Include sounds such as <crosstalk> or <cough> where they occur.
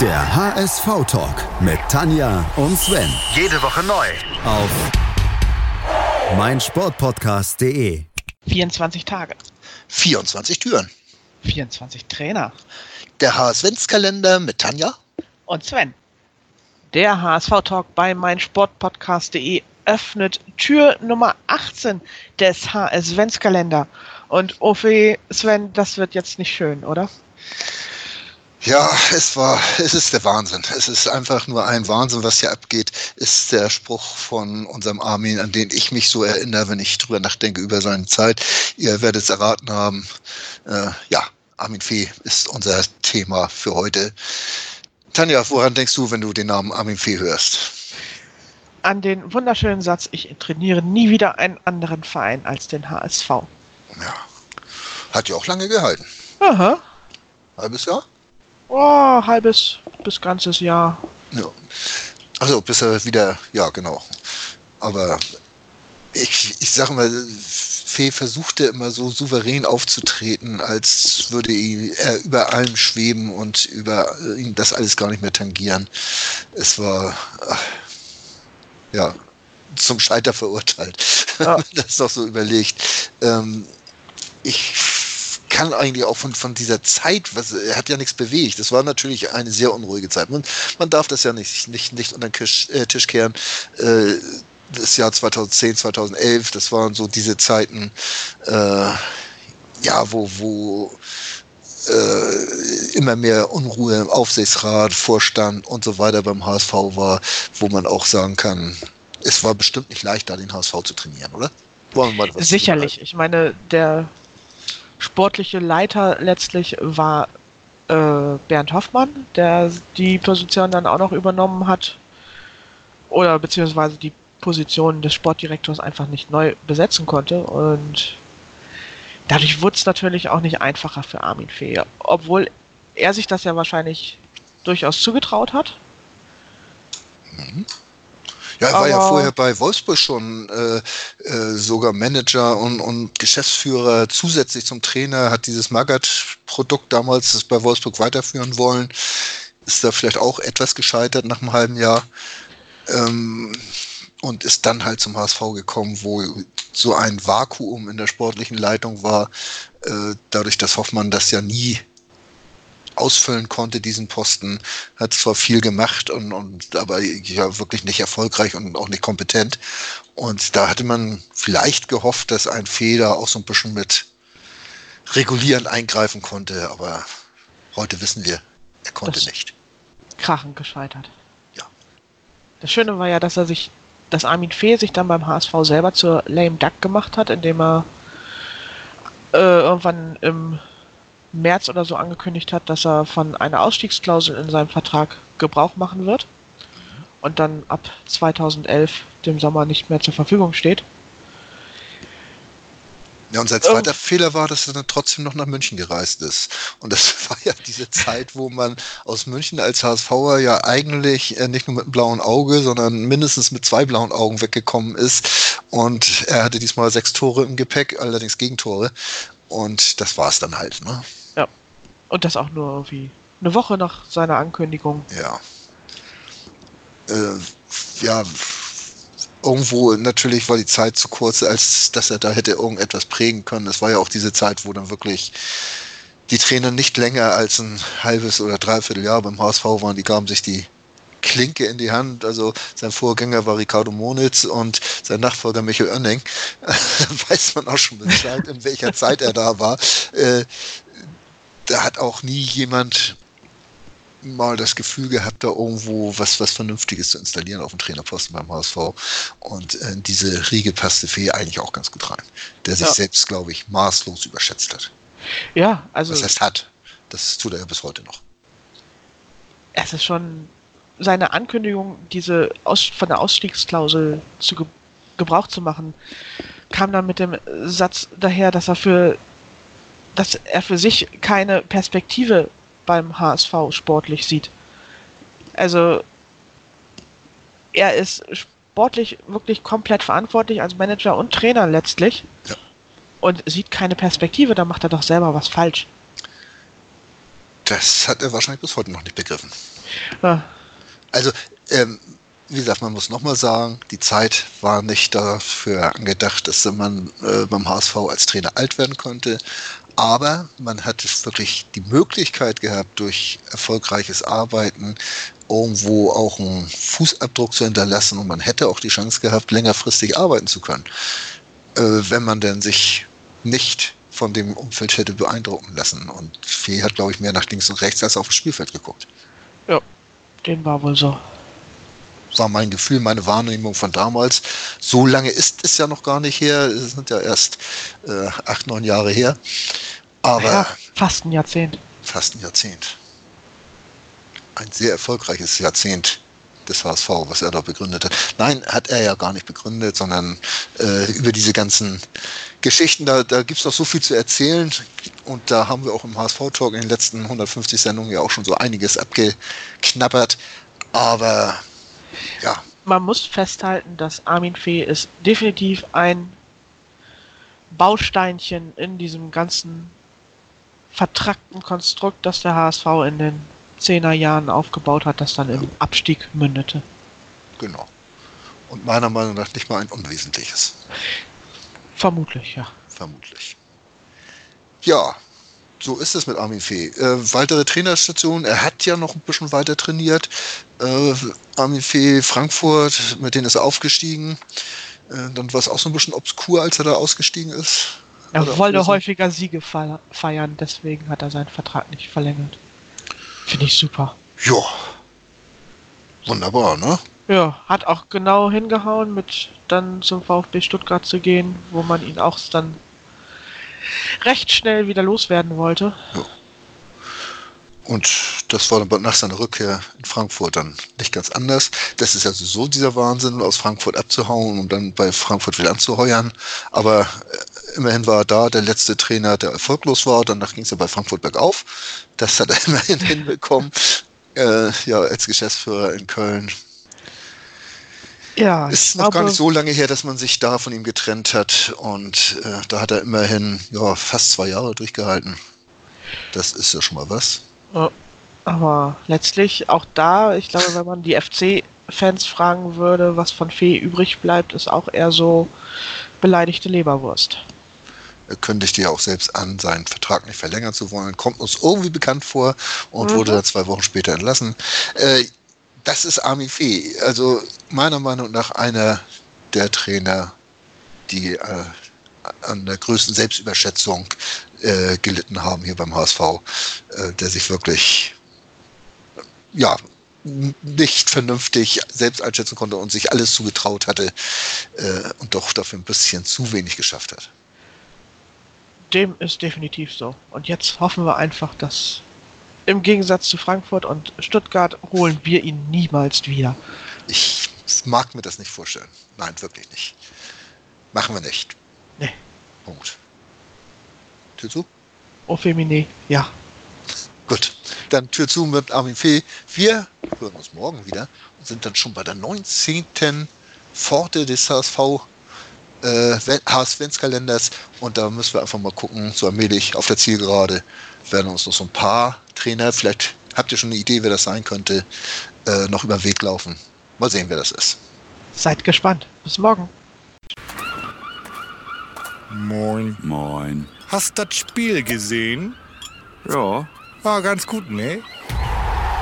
Der HSV-Talk mit Tanja und Sven. Jede Woche neu. Auf meinsportpodcast.de. 24 Tage. 24 Türen. 24 Trainer. Der HSV-Kalender mit Tanja. Und Sven. Der HSV-Talk bei meinsportpodcast.de öffnet Tür Nummer 18 des HSV-Kalender. Und Ophi, Sven, das wird jetzt nicht schön, oder? Ja, es war, es ist der Wahnsinn. Es ist einfach nur ein Wahnsinn, was hier abgeht, ist der Spruch von unserem Armin, an den ich mich so erinnere, wenn ich drüber nachdenke über seine Zeit. Ihr werdet es erraten haben. Äh, ja, Armin Fee ist unser Thema für heute. Tanja, woran denkst du, wenn du den Namen Armin Fee hörst? An den wunderschönen Satz, ich trainiere nie wieder einen anderen Verein als den HSV. Ja. Hat ja auch lange gehalten. Aha. Halbes Jahr? Oh, halbes bis ganzes Jahr. Ja. Also bis er wieder, ja genau. Aber ich, ich sag mal, Fee versuchte immer so souverän aufzutreten, als würde er über allem schweben und über ihn das alles gar nicht mehr tangieren. Es war ja zum Scheiter verurteilt, ja. <laughs> das doch so überlegt. Ähm, ich kann eigentlich auch von, von dieser Zeit, was, er hat ja nichts bewegt. Das war natürlich eine sehr unruhige Zeit. Man, man darf das ja nicht, nicht, nicht unter den Tisch, äh, Tisch kehren. Äh, das Jahr 2010, 2011, das waren so diese Zeiten, äh, ja, wo, wo äh, immer mehr Unruhe im Aufsichtsrat, Vorstand und so weiter beim HSV war, wo man auch sagen kann, es war bestimmt nicht leicht, da den HSV zu trainieren, oder? Sicherlich. Ich meine, der sportliche Leiter letztlich war äh, Bernd Hoffmann, der die Position dann auch noch übernommen hat. Oder beziehungsweise die Position des Sportdirektors einfach nicht neu besetzen konnte. Und dadurch wurde es natürlich auch nicht einfacher für Armin Fee. Obwohl er sich das ja wahrscheinlich durchaus zugetraut hat. Mhm. Ja, er war ja vorher bei Wolfsburg schon äh, äh, sogar Manager und, und Geschäftsführer zusätzlich zum Trainer, hat dieses Magath-Produkt damals bei Wolfsburg weiterführen wollen. Ist da vielleicht auch etwas gescheitert nach einem halben Jahr. Ähm, und ist dann halt zum HSV gekommen, wo so ein Vakuum in der sportlichen Leitung war, äh, dadurch, dass Hoffmann das ja nie ausfüllen konnte, diesen Posten. Hat zwar viel gemacht und, und aber ja wirklich nicht erfolgreich und auch nicht kompetent. Und da hatte man vielleicht gehofft, dass ein Feder auch so ein bisschen mit regulieren eingreifen konnte, aber heute wissen wir, er konnte das nicht. Krachend gescheitert. Ja. Das Schöne war ja, dass er sich, dass Armin Fee sich dann beim HSV selber zur Lame Duck gemacht hat, indem er äh, irgendwann im März oder so angekündigt hat, dass er von einer Ausstiegsklausel in seinem Vertrag Gebrauch machen wird und dann ab 2011 dem Sommer nicht mehr zur Verfügung steht. Ja, und sein zweiter oh. Fehler war, dass er dann trotzdem noch nach München gereist ist. Und das <laughs> war ja diese Zeit, wo man aus München als HSVer ja eigentlich äh, nicht nur mit einem blauen Auge, sondern mindestens mit zwei blauen Augen weggekommen ist. Und er hatte diesmal sechs Tore im Gepäck, allerdings Gegentore. Und das war es dann halt, ne? Ja. Und das auch nur irgendwie eine Woche nach seiner Ankündigung. Ja. Äh, ja, irgendwo natürlich war die Zeit zu kurz, als dass er da hätte irgendetwas prägen können. Es war ja auch diese Zeit, wo dann wirklich die Trainer nicht länger als ein halbes oder dreiviertel Jahr beim HSV waren. Die gaben sich die Klinke in die Hand. Also sein Vorgänger war Ricardo Monitz und sein Nachfolger Michael Oenning. <laughs> weiß man auch schon Bescheid, in welcher Zeit er da war. Äh, da hat auch nie jemand mal das Gefühl gehabt, da irgendwo was, was Vernünftiges zu installieren auf dem Trainerposten beim HSV. Und äh, diese Riege passte Fee eigentlich auch ganz gut rein. Der sich ja. selbst, glaube ich, maßlos überschätzt hat. Ja, also. Das heißt, hat. Das tut er ja bis heute noch. Es ist schon seine Ankündigung, diese Aus von der Ausstiegsklausel zu ge Gebrauch zu machen, kam dann mit dem Satz daher, dass er für dass er für sich keine Perspektive beim HSV sportlich sieht. Also er ist sportlich wirklich komplett verantwortlich als Manager und Trainer letztlich ja. und sieht keine Perspektive, da macht er doch selber was falsch. Das hat er wahrscheinlich bis heute noch nicht begriffen. Ah, Also, ähm, wie gesagt, man muss nochmal sagen, die Zeit war nicht dafür angedacht, dass man äh, beim HSV als Trainer alt werden konnte. Aber man hat es wirklich die Möglichkeit gehabt, durch erfolgreiches Arbeiten irgendwo auch einen Fußabdruck zu hinterlassen und man hätte auch die Chance gehabt, längerfristig arbeiten zu können, äh, wenn man denn sich nicht von dem Umfeld hätte beeindrucken lassen. Und Fee hat, glaube ich, mehr nach links und rechts als auf das Spielfeld geguckt. ja, dem war wohl so. war mein Gefühl, meine Wahrnehmung von damals. So lange ist es ja noch gar nicht her. Es sind ja erst äh, acht, neun Jahre her. Aber ja, fast ein Jahrzehnt. fast ein Jahrzehnt. Ein sehr erfolgreiches Jahrzehnt des HSV, was er da begründet hat. Nein, hat er ja gar nicht begründet, sondern äh, über diese ganzen Geschichten, da, da gibt es noch so viel zu erzählen. Und da haben wir auch im HSV-Talk in den letzten 150 Sendungen ja auch schon so einiges abgeknabbert. Aber ja, Man muss festhalten, dass Armin Fee ist definitiv ein Bausteinchen in diesem ganzen vertrackten Konstrukt, das der HSV in den 10er Jahren aufgebaut hat, das dann im Abstieg mündete. Genau. Und meiner Meinung nach nicht mal ein unwesentliches, Vermutlich, ja. vermutlich. Ja, so ist es mit Armin Fee. Äh, weitere Trainerstationen, er hat ja noch ein bisschen weiter trainiert. Äh, Armin Fee Frankfurt, mit denen ist er aufgestiegen. Äh, dann war es auch so ein bisschen obskur, als er da ausgestiegen ist. Er Oder wollte häufiger Siege fe- feiern, deswegen hat er seinen Vertrag nicht verlängert. Finde ich super. Ja. Wunderbar, ne? Ja, hat auch genau hingehauen, mit dann zum VfB Stuttgart zu gehen, wo man ihn auch dann recht schnell wieder loswerden wollte. Und das war dann nach seiner Rückkehr in Frankfurt dann nicht ganz anders. Das ist also so dieser Wahnsinn, aus Frankfurt abzuhauen und dann bei Frankfurt wieder anzuheuern. Aber äh, immerhin war er da der letzte Trainer, der erfolglos war. Danach ging es ja bei Frankfurt bergauf. Das hat er <laughs> immerhin hinbekommen. Äh, ja, als Geschäftsführer in Köln. Ja, Ist noch gar nicht so lange her, dass man sich da von ihm getrennt hat. Und äh, da hat er immerhin ja, fast zwei Jahre durchgehalten. Das ist ja schon mal was. Ja, aber letztlich auch da, ich glaube, wenn man die FC-Fans fragen würde, was von Fee übrig bleibt, ist auch eher so beleidigte Leberwurst. Er kündigte ja auch selbst an, seinen Vertrag nicht verlängern zu wollen. Kommt uns irgendwie bekannt vor und Mhm. wurde dann zwei Wochen später entlassen. Äh, das ist Armin Fee. Also meiner Meinung nach einer der Trainer, die äh, an der größten Selbstüberschätzung äh, gelitten haben hier beim HSV, äh, der sich wirklich ja nicht vernünftig selbst einschätzen konnte und sich alles zugetraut hatte äh, und doch dafür ein bisschen zu wenig geschafft hat. Dem ist definitiv so. Und jetzt hoffen wir einfach, dass im Gegensatz zu Frankfurt und Stuttgart holen wir ihn niemals wieder. Ich mag mir das nicht vorstellen. Nein, wirklich nicht. Machen wir nicht. Nee. Punkt. Tür zu? Au Femine, ja. Gut. Dann Tür zu mit Armin Fee. Wir hören uns morgen wieder und sind dann schon bei der 19. Pforte des HSV äh, HSV-Kalenders und da müssen wir einfach mal gucken, so allmählich auf der Zielgerade werden uns noch so ein paar Trainer, vielleicht habt ihr schon eine Idee, wer das sein könnte, äh, noch über den Weg laufen. Mal sehen, wer das ist. Seid gespannt. Bis morgen. Moin. Moin. Hast das Spiel gesehen? Ja, War ganz gut, ne?